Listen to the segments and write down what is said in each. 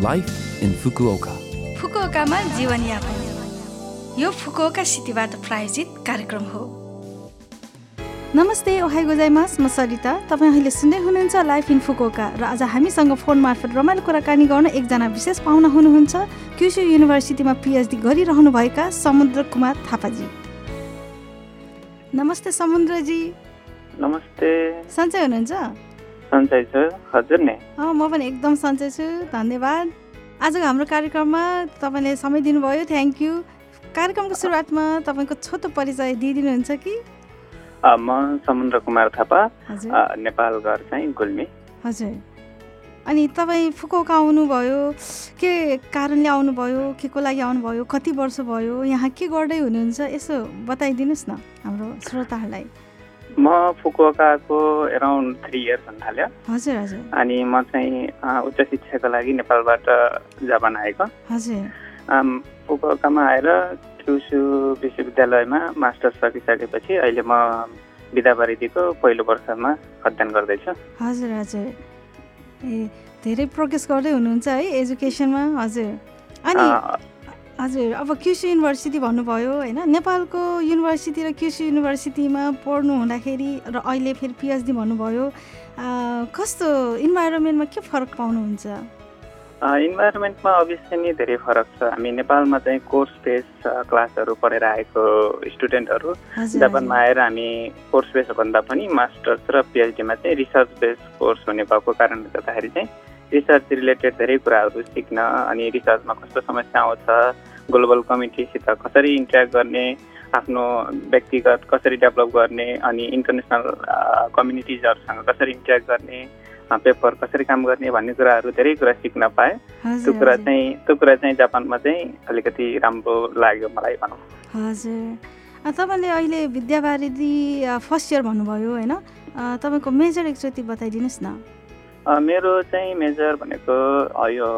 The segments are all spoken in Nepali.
लाइफ इन फुकुओका फुकुओकामा जीवनयापन यो फुकुओका सिटीबाट प्रायोजित कार्यक्रम हो नमस्ते ओहाई गोजाइमास म सरिता तपाईँ अहिले सुन्दै हुनुहुन्छ लाइफ इन फुकुओका र आज हामीसँग फोन मार्फत रमाइलो कुराकानी गर्न एकजना विशेष पाहुना हुनुहुन्छ क्युसु युनिभर्सिटीमा पिएचडी गरिरहनुभएका समुद्र कुमार थापाजी नमस्ते समुद्रजी नमस्ते सन्चै हुनुहुन्छ सन्चै छु। हजुर नि। म पनि एकदम सन्चै छु। धन्यवाद। आजको हाम्रो कार्यक्रममा तपाईँले समय दिनुभयो। थ्याङ्क यू कार्यक्रमको सुरुवातमा तपाईँको छोटो परिचय दिइदिनुहुन्छ कि? म समुद्र कुमार थापा। नेपाल घर चाहिँ गुल्मी। हजुर। अनि तपाईँ फुकोका आउनुभयो। के कारणले आउनुभयो? के को लागि आउनुभयो? कति वर्ष भयो? यहाँ के गर्दै हुनुहुन्छ? यसो बताइदिनुहोस् न हाम्रो श्रोताहरूलाई। म फुकुवाकाको एराउन्ड थ्री इयर्स हुन थाल्यो। हजुर हजुर। अनि म चाहिँ उच्च शिक्षाको लागि नेपालबाट जापान आएको। हजुर। फुकुवाकामा आएर क्युसु विश्वविद्यालयमा मास्टर्स सकिसकेपछि अहिले म विद्यावारिधिको पहिलो वर्षमा अध्ययन गर्दैछु। हजुर हजुर। ए धेरै प्रोग्रेस गर्दै हुनुहुन्छ है एजुकेसनमा हजुर। अनि हजुर अब क्युसु युनिभर्सिटी भन्नुभयो होइन? नेपालको युनिभर्सिटी र क्युसु युनिभर्सिटीमा पढ्नु हुँदाखेरि र अहिले फेरि पिएचडी भन्नुभयो कस्तो इन्भाइरोमेन्टमा के फरक पाउनुहुन्छ? इन्भाइरोमेन्टमा अभियसली नै धेरै फरक छ। हामी नेपालमा चाहिँ कोर्स बेस क्लासहरू पढेर आएको स्टुडेन्टहरू जापानमा आएर हामी कोर्स बेस भन्दा पनि मास्टर्स र पिएचडीमा चाहिँ रिसर्च बेस कोर्स हुने भएको कारणले गर्दाखेरि चाहिँ रिसर्च रिलेटेड धेरै कुराहरू सिक्न अनि रिसर्चमा कस्तो समस्या आउँछ ग्लोबल कमिटीसित कसरी इन्ट्याक्ट गर्ने आफ्नो व्यक्तिगत कसरी डेभलप गर्ने अनि इन्टरनेसनल कम्युनिटिजहरूसँग कसरी इन्ट्याक्ट गर्ने पेपर कसरी काम गर्ने भन्ने कुराहरू धेरै कुरा सिक्न पाएँ। त्यो कुरा चाहिँ त्यो कुरा चाहिँ जापानमा चाहिँ अलिकति राम्रो लाग्यो मलाई भनौँ। हजुर। तपाईँले अहिले विद्यावारिधि फर्स्ट इयर भन्नुभयो होइन? तपाईँको मेजर एकचोटि बताइदिनुहोस् न। मेरो चाहिँ मेजर भनेको यो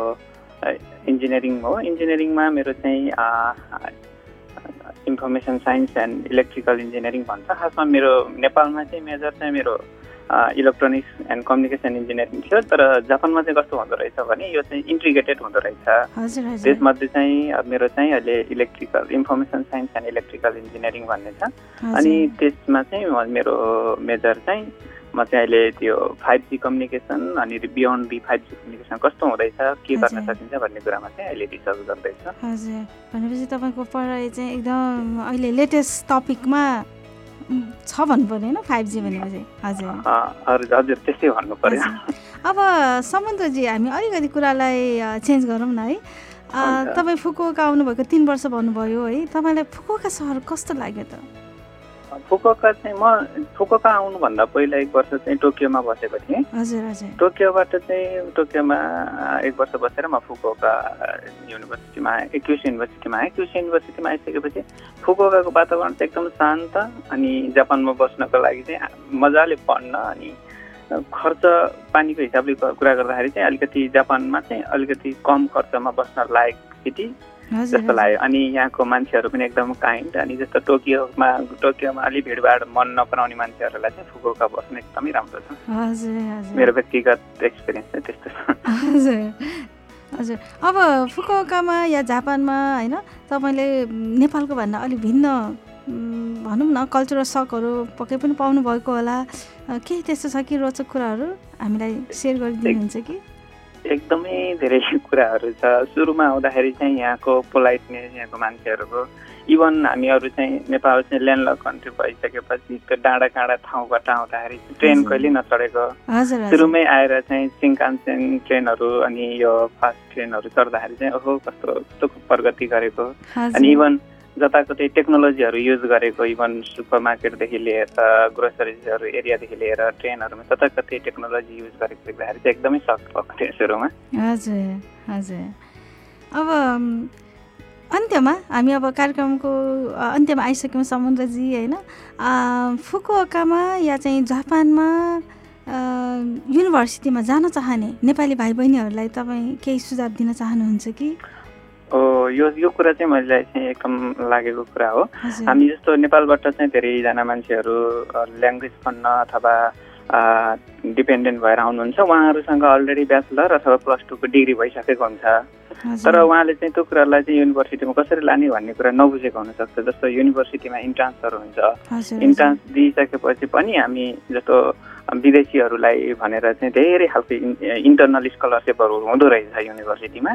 इन्जिनियरिङ हो। इन्जिनियरिङमा मेरो चाहिँ information science and electrical engineering भन्छ। खासमा मेरो नेपालमा चाहिँ मेजर चाहिँ मेरो इलेक्ट्रोनिक्स एन्ड कम्युनिकेसन इन्जिनियरिङ थियो। तर जापानमा चाहिँ कस्तो हुँदो रहेछ भने यो चाहिँ इन्ट्रिग्रेटेड हुँदो रहेछ। त्यसमध्ये चाहिँ मेरो चाहिँ अहिले electrical information science and electrical engineering भन्ने छ। अनि त्यसमा चाहिँ मेरो मेजर चाहिँ म चाहिँ अहिले त्यो फाइभ जी कम्युनिकेसन अनि beyond B five G communication कस्तो हुँदैछ? के गर्न सकिन्छ भन्ने कुरामा चाहिँ अहिले रिसर्च गर्दैछ। हजुर। भनेपछि तपाईँको पढाइ चाहिँ एकदम अहिले लेटेस्ट टपिकमा छ भन्नु पर्यो होइन फाइभ जी भनेपछि? हजुर। हजुर त्यस्तै भन्नु पर्यो अब समुद्रजी हामी अलिकति कुरालाई चेन्ज गरौँ न है। तपाईँ फुकुका आउनुभएको तिन वर्ष भन्नुभयो है। तपाईँलाई फुकुका सहर कस्तो लाग्यो त? फुकोका चाहिँ म फुकोका आउनुभन्दा पहिला एक वर्ष चाहिँ टोकियोमा बसेको थिएँ। टोकियोबाट चाहिँ टोकियोमा एक वर्ष बसेर म फुकोका युनिभर्सिटीमा आएँ क्युस युनिभर्सिटीमा आएँ। क्युस युनिभर्सिटीमा आइसकेपछि फुकोकाको वातावरण चाहिँ एकदम शान्त अनि जापानमा बस्नको लागि चाहिँ मजाले पढ्न अनि खर्च पानीको हिसाबले कुरा गर्दाखेरि चाहिँ अलिकति जापानमा चाहिँ अलिकति कम खर्चमा बस्न लायक सिटी। जस्तो लाग्यो। अनि यहाँको मान्छेहरू पनि एकदम काइन्ड अनि जस्तो टोकियोमा टोकियोमा अलिक भिडभाड मन नपराउने मान्छेहरूलाई चाहिँ फुकुका बस्नु एकदमै राम्रो छ। मेरो व्यक्तिगत एक्सपिरियन्स चाहिँ त्यस्तो छ। हजुर हजुर। अब फुकुकामा या जापानमा होइन तपाईँले नेपालको भन्दा अलिक भिन्न भनौँ न कल्चरल सकहरू पक्कै पनि पाउनु भएको होला केही त्यस्तो छ कि रोचक कुराहरू? हामीलाई सेयर गरिदिनुहुन्छ कि? एकदमै धेरै कुराहरू छ। सुरुमा आउँदाखेरि चाहिँ यहाँको पोलाइटनेस यहाँको मान्छेहरूको इभन हामीहरू चाहिँ नेपाल चाहिँ ल्यान्डलक कन्ट्री भइसकेपछि त्यो डाँडा काँडा ठाउँबाट आउँदाखेरि ट्रेन कहिले नचढेको? सुरुमै आएर चाहिँ सिङ्कान्सेन ट्रेनहरू अनि यो फास्ट ट्रेनहरू चढ्दाखेरि चाहिँ ओहो कस्तो कस्तो प्रगति गरेको। अनि इभन जताकतै टेक्नोलोजीहरू युज गरेको इभन सुपर मार्केटदेखि लिएर ग्रोसरिजहरू एरियादेखि लिएर ट्रेनहरूमा जताकतै टेक्नोलोजी युज गरेको देख्दाखेरि चाहिँ एकदमै सक भएको थियो सुरुमा। हजुर हजुर। अब अन्त्यमा हामी अब कार्यक्रमको अन्त्यमा आइसक्यौँ समुद्रजी होइन? फुकुकामा या चाहिँ जापानमा युनिभर्सिटीमा जान चाहने नेपाली भाइ बहिनीहरूलाई तपाईँ केही सुझाव दिन चाहनुहुन्छ कि? यो यो कुरा चाहिँ मलाई चाहिँ एकदम लागेको कुरा हो। हामी जस्तो नेपालबाट चाहिँ धेरैजना मान्छेहरू ल्याङ्ग्वेज पढ्न अथवा डिपेन्डेन्ट भएर आउनुहुन्छ। उहाँहरूसँग अलरेडी ब्याचलर अथवा प्लस टूको डिग्री भइसकेको हुन्छ। तर उहाँले चाहिँ त्यो कुरालाई चाहिँ युनिभर्सिटीमा कसरी लाने भन्ने कुरा नबुझेको हुनसक्छ। जस्तो युनिभर्सिटीमा इन्ट्रान्सहरू हुन्छ। इन्ट्रान्स दिइसकेपछि पनि हामी जस्तो विदेशीहरूलाई भनेर चाहिँ धेरै खालको इन्टरनल स्कलरसिपहरू हुँदो रहेछ युनिभर्सिटीमा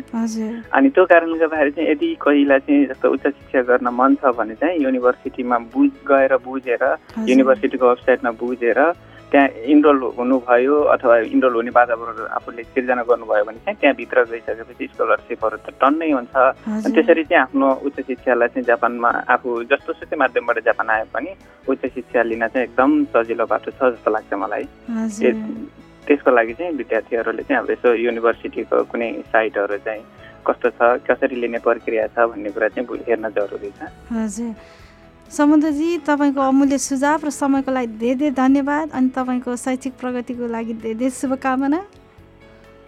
अनि त्यो कारणले गर्दाखेरि चाहिँ यदि कोहीलाई चाहिँ जस्तो उच्च शिक्षा गर्न मन छ भने चाहिँ युनिभर्सिटीमा बुझ गएर बुझेर युनिभर्सिटीको वेबसाइटमा बुझेर त्यहाँ इनरोल हुनुभयो अथवा इनरोल हुने वातावरण आफूले सिर्जना गर्नुभयो भने चाहिँ त्यहाँभित्र गइसकेपछि स्कलरसिपहरू त टन्नै हुन्छ। त्यसरी चाहिँ आफ्नो उच्च शिक्षालाई चाहिँ जापानमा आफू जस्तो सुकै माध्यमबाट जापान आए पनि उच्च शिक्षा लिन चाहिँ एकदम सजिलो बाटो छ जस्तो लाग्छ मलाई। त्यसको लागि चाहिँ विद्यार्थीहरूले चाहिँ अब यसो युनिभर्सिटीको कुनै साइटहरू चाहिँ कस्तो छ कसरी लिने प्रक्रिया छ भन्ने कुरा चाहिँ हेर्न जरुरी छ। समुद्रजी तपाईँको अमूल्य सुझाव र समयको लागि धेरै धेरै धन्यवाद अनि तपाईँको शैक्षिक प्रगतिको लागि धेरै धेरै शुभकामना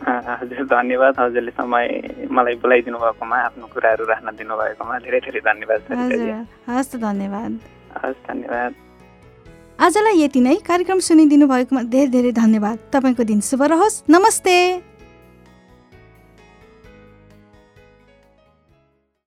हजुर धन्यवाद। हजुरले समय मलाई बोलाइदिनु भएकोमा आफ्नो कुराहरू राख्न दिनुभएकोमा धेरै धेरै धन्यवाद हजुर हस् धन्यवाद। हस् धन्यवाद। आजलाई यति नै। कार्यक्रम सुनिदिनु भएकोमा धेरै धेरै धन्यवाद। तपाईँको दिन शुभ रहोस्। नमस्ते।